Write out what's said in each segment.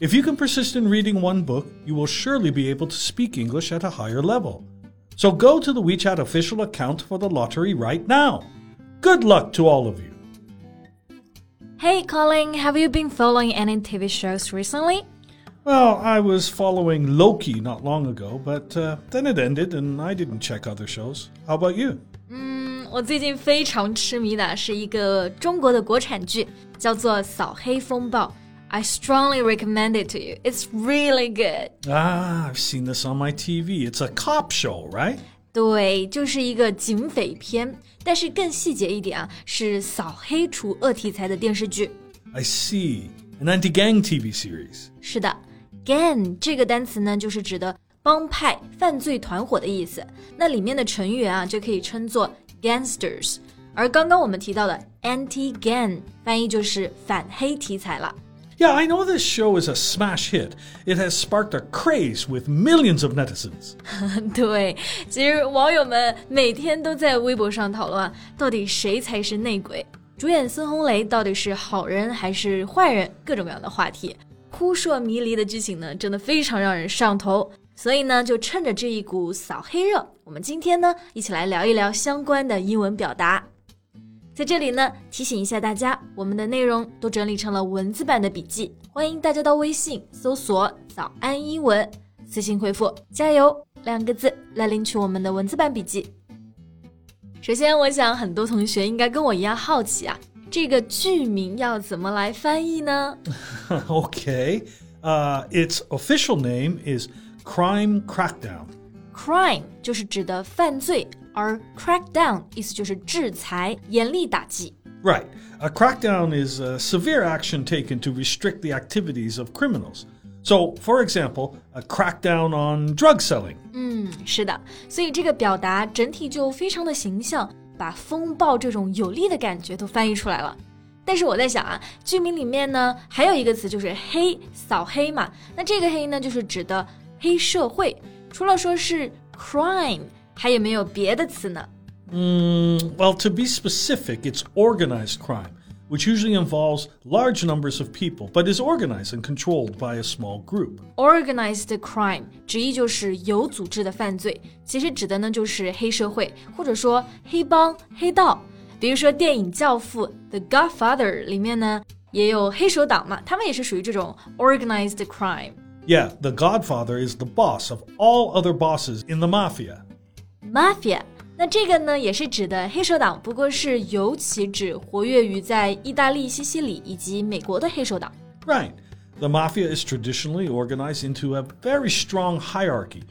If you can persist in reading one book, you will surely be able to speak English at a higher level. So go to the WeChat official account for the lottery right now. Good luck to all of you. Hey, Colin, have you been following any TV shows recently? Well, I was following Loki not long ago, but uh, then it ended and I didn't check other shows. How about you? 嗯，我最近非常痴迷的是一个中国的国产剧，叫做《扫黑风暴》。 I strongly recommend it to you. It's really good. Ah, I've seen this on my TV. It's a cop show, right? 对，就是一个警匪片，但是更细节一点啊，是扫黑除恶题材的电视剧。I see. An anti-gang TV series. 是的，gang 这个单词呢，就是指的帮派、犯罪团伙的意思。那里面的成员啊，就可以称作 gangsters。而刚刚我们提到的 anti-gang，翻译就是反黑题材了。 Yeah, I know this show is a smash hit. It has sparked a craze with millions of netizens. 对，其实网友们每天都在微博上讨论，到底谁才是内鬼？主演孙红雷到底是好人还是坏人？各种各样的话题，扑朔迷离的剧情呢，真的非常让人上头。所以呢，就趁着这一股扫黑热，我们今天呢，一起来聊一聊相关的英文表达。在这里呢，提醒一下大家，我们的内容都整理成了文字版的笔记，欢迎大家到微信搜索“早安英文”，私信回复“加油”两个字来领取我们的文字版笔记。首先，我想很多同学应该跟我一样好奇啊，这个剧名要怎么来翻译呢 okay. Uh, its official name is Crime Crackdown. Crime 就是指的犯罪。而 crackdown 意思就是制裁、严厉打击。Right. A crackdown is a severe action taken to restrict the activities of criminals. So, for example, a crackdown on drug selling. 嗯，是的，所以这个表达整体就非常的形象，把风暴这种有力的感觉都翻译出来了。但是我在想啊，剧名里面呢还有一个词就是黑，扫黑嘛。那这个黑呢，就是指的黑社会。除了说是 crime。 还有没有别的词呢？Mm, well, to be specific, it's organized crime, which usually involves large numbers of people, but is organized and controlled by a small group. Organized crime 直译就是有组织的犯罪，其实指的呢就是黑社会或者说黑帮、黑道。比如说电影《教父》The Godfather 里面呢也有黑手党嘛，他们也是属于这种 organized crime。Yeah, the Godfather is the boss of all other bosses in the mafia. Mafia，那这个呢也是指的黑手党，不过是尤其指活跃于在意大利、西西里以及美国的黑手党。Right. The mafia is traditionally organized into a very strong hierarchy,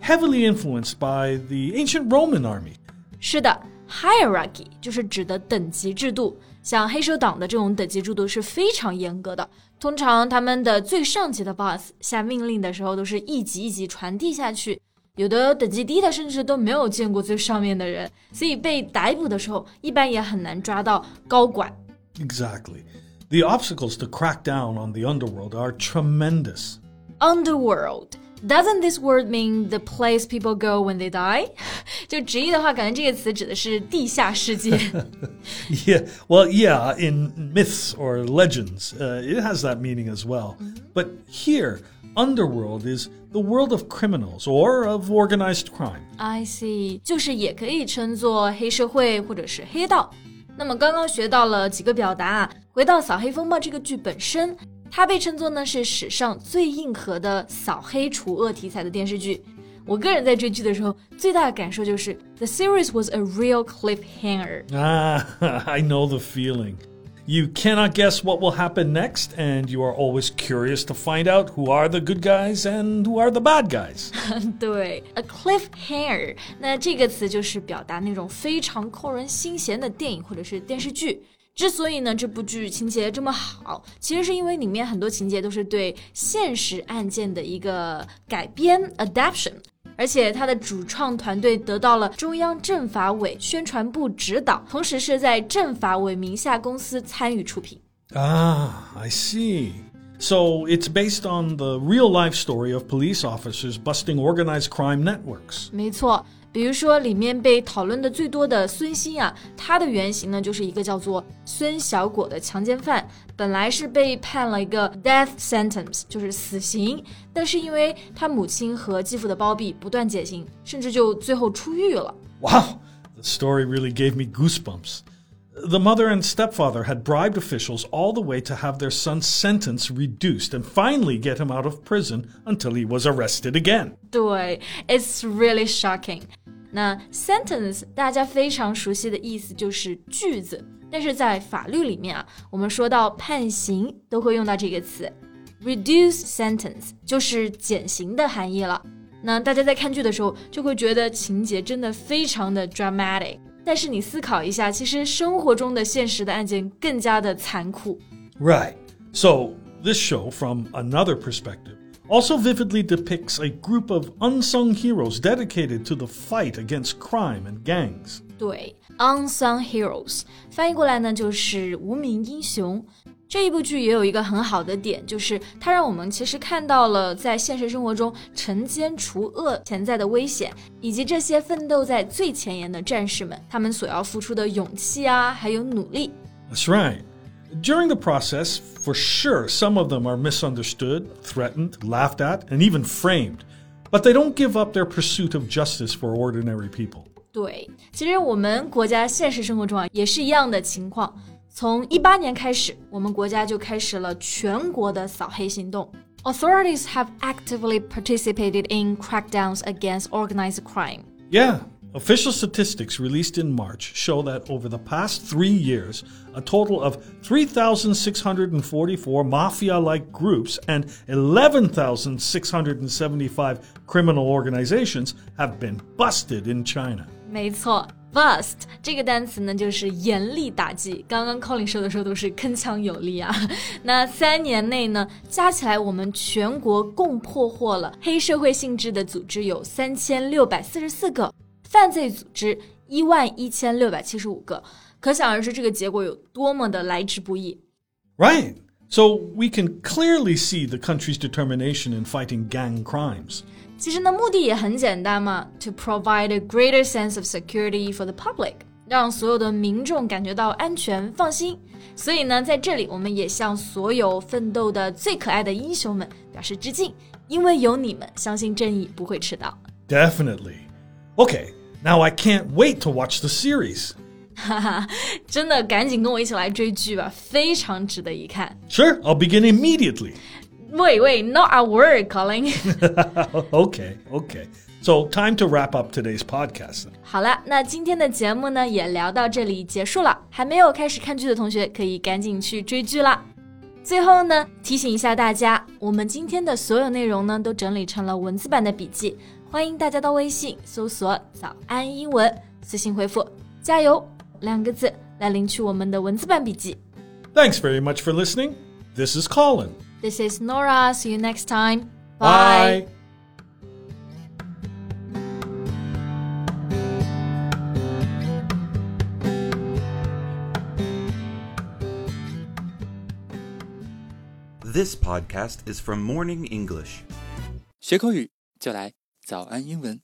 heavily influenced by the ancient Roman army. 是的，hierarchy 就是指的等级制度。像黑手党的这种等级制度是非常严格的，通常他们的最上级的 boss 下命令的时候，都是一级一级传递下去。有的等级低的甚至都没有见过最上面的人，所以被逮捕的时候一般也很难抓到高管。Exactly. The obstacles to crack down on the underworld are tremendous. Underworld. Doesn't this word mean the place people go when they die? 就直译的话，感觉这个词指的是地下世界。yeah, well, yeah, in myths or legends, uh, it has that meaning as well. But here, underworld is the world of criminals or of organized crime. I see，就是也可以称作黑社会或者是黑道。那么刚刚学到了几个表达，回到《扫黑风暴》这个剧本身，它被称作呢是史上最硬核的扫黑除恶题材的电视剧。我个人在追剧的时候，最大的感受就是 The series was a real cliffhanger. Ah, I know the feeling. You cannot guess what will happen next, and you are always curious to find out who are the good guys and who are the bad guys. 对，a cliffhanger，那这个词就是表达那种非常扣人心弦的电影或者是电视剧。 之所以呢这部剧情节这么好，其实是因为里面很多情节都是对现实案件的一个改编 （adaptation）， 而且他的主创团队得到了中央政法委宣传部指导，同时是在政法委名下公司参与出品。Ah, I see. So it's based on the real life story of police officers busting organized crime networks. 没错，比如说里面被讨论的最多的孙兴啊，他的原型呢就是一个叫做孙小果的强奸犯，本来是被判了一个 death sentence，就是死刑，但是因为他母亲和继父的包庇，不断减刑，甚至就最后出狱了。Wow, the story really gave me goosebumps. The mother and stepfather had bribed officials all the way to have their son's sentence reduced and finally get him out of prison until he was arrested again. 对，it's really shocking。那 sentence 大家非常熟悉的意思就是句子，但是在法律里面啊，我们说到判刑都会用到这个词，reduce sentence 就是减刑的含义了。那大家在看剧的时候就会觉得情节真的非常的 dramatic。 但是你思考一下，其实生活中的现实的案件更加的残酷。 Right. So, this show, from another perspective, also vividly depicts a group of unsung heroes dedicated to the fight against crime and gangs. 对，unsung heroes 翻译过来呢就是无名英雄。 这一部剧也有一个很好的点，就是它让我们其实看到了在现实生活中惩奸除恶潜在的危险，以及这些奋斗在最前沿的战士们，他们所要付出的勇气啊，还有努力。 That's right. During the process, for sure, some of them are misunderstood, threatened, laughed at, and even framed. But they don't give up their pursuit of justice for ordinary people. 对，其实我们国家现实生活中啊也是一样的情况。 从一八年开始，我们国家就开始了全国的扫黑行动。Authorities have actively participated in crackdowns against organized crime. Yeah, official statistics released in March show that over the past three years, a total of 3,644 mafia like groups and 11,675 criminal organizations have been busted in China. 没错，bust 这个单词呢，就是严厉打击。刚刚 Colin 说的时候都是铿锵有力啊。那三年内呢，加起来我们全国共破获了黑社会性质的组织有三千六百四十四个，犯罪组织一万一千六百七十五个。可想而知，这个结果有多么的来之不易。Right. So we can clearly see the country's determination in fighting gang crimes. 其实呢，目的也很简单嘛，to provide a greater sense of security for the public，让所有的民众感觉到安全放心。所以呢，在这里我们也向所有奋斗的最可爱的英雄们表示致敬，因为有你们，相信正义不会迟到。 Definitely. Okay, now I can't wait to watch the series. 哈哈，真的，赶紧跟我一起来追剧吧，非常值得一看。 Sure, I'll begin immediately. Wait, wait, not a word, Colin。 okay, okay. So, time to wrap up today's podcast. then. 好了，那今天的节目呢也聊到这里结束了。还没有开始看剧的同学，可以赶紧去追剧啦。最后呢，提醒一下大家，我们今天的所有内容呢都整理成了文字版的笔记，欢迎大家到微信搜索“早安英文”，私信回复“加油”两个字来领取我们的文字版笔记。 Thanks very much for listening. This is Colin. This is Nora. See you next time. Bye. This podcast is from Morning English. 学口语就来早安英文。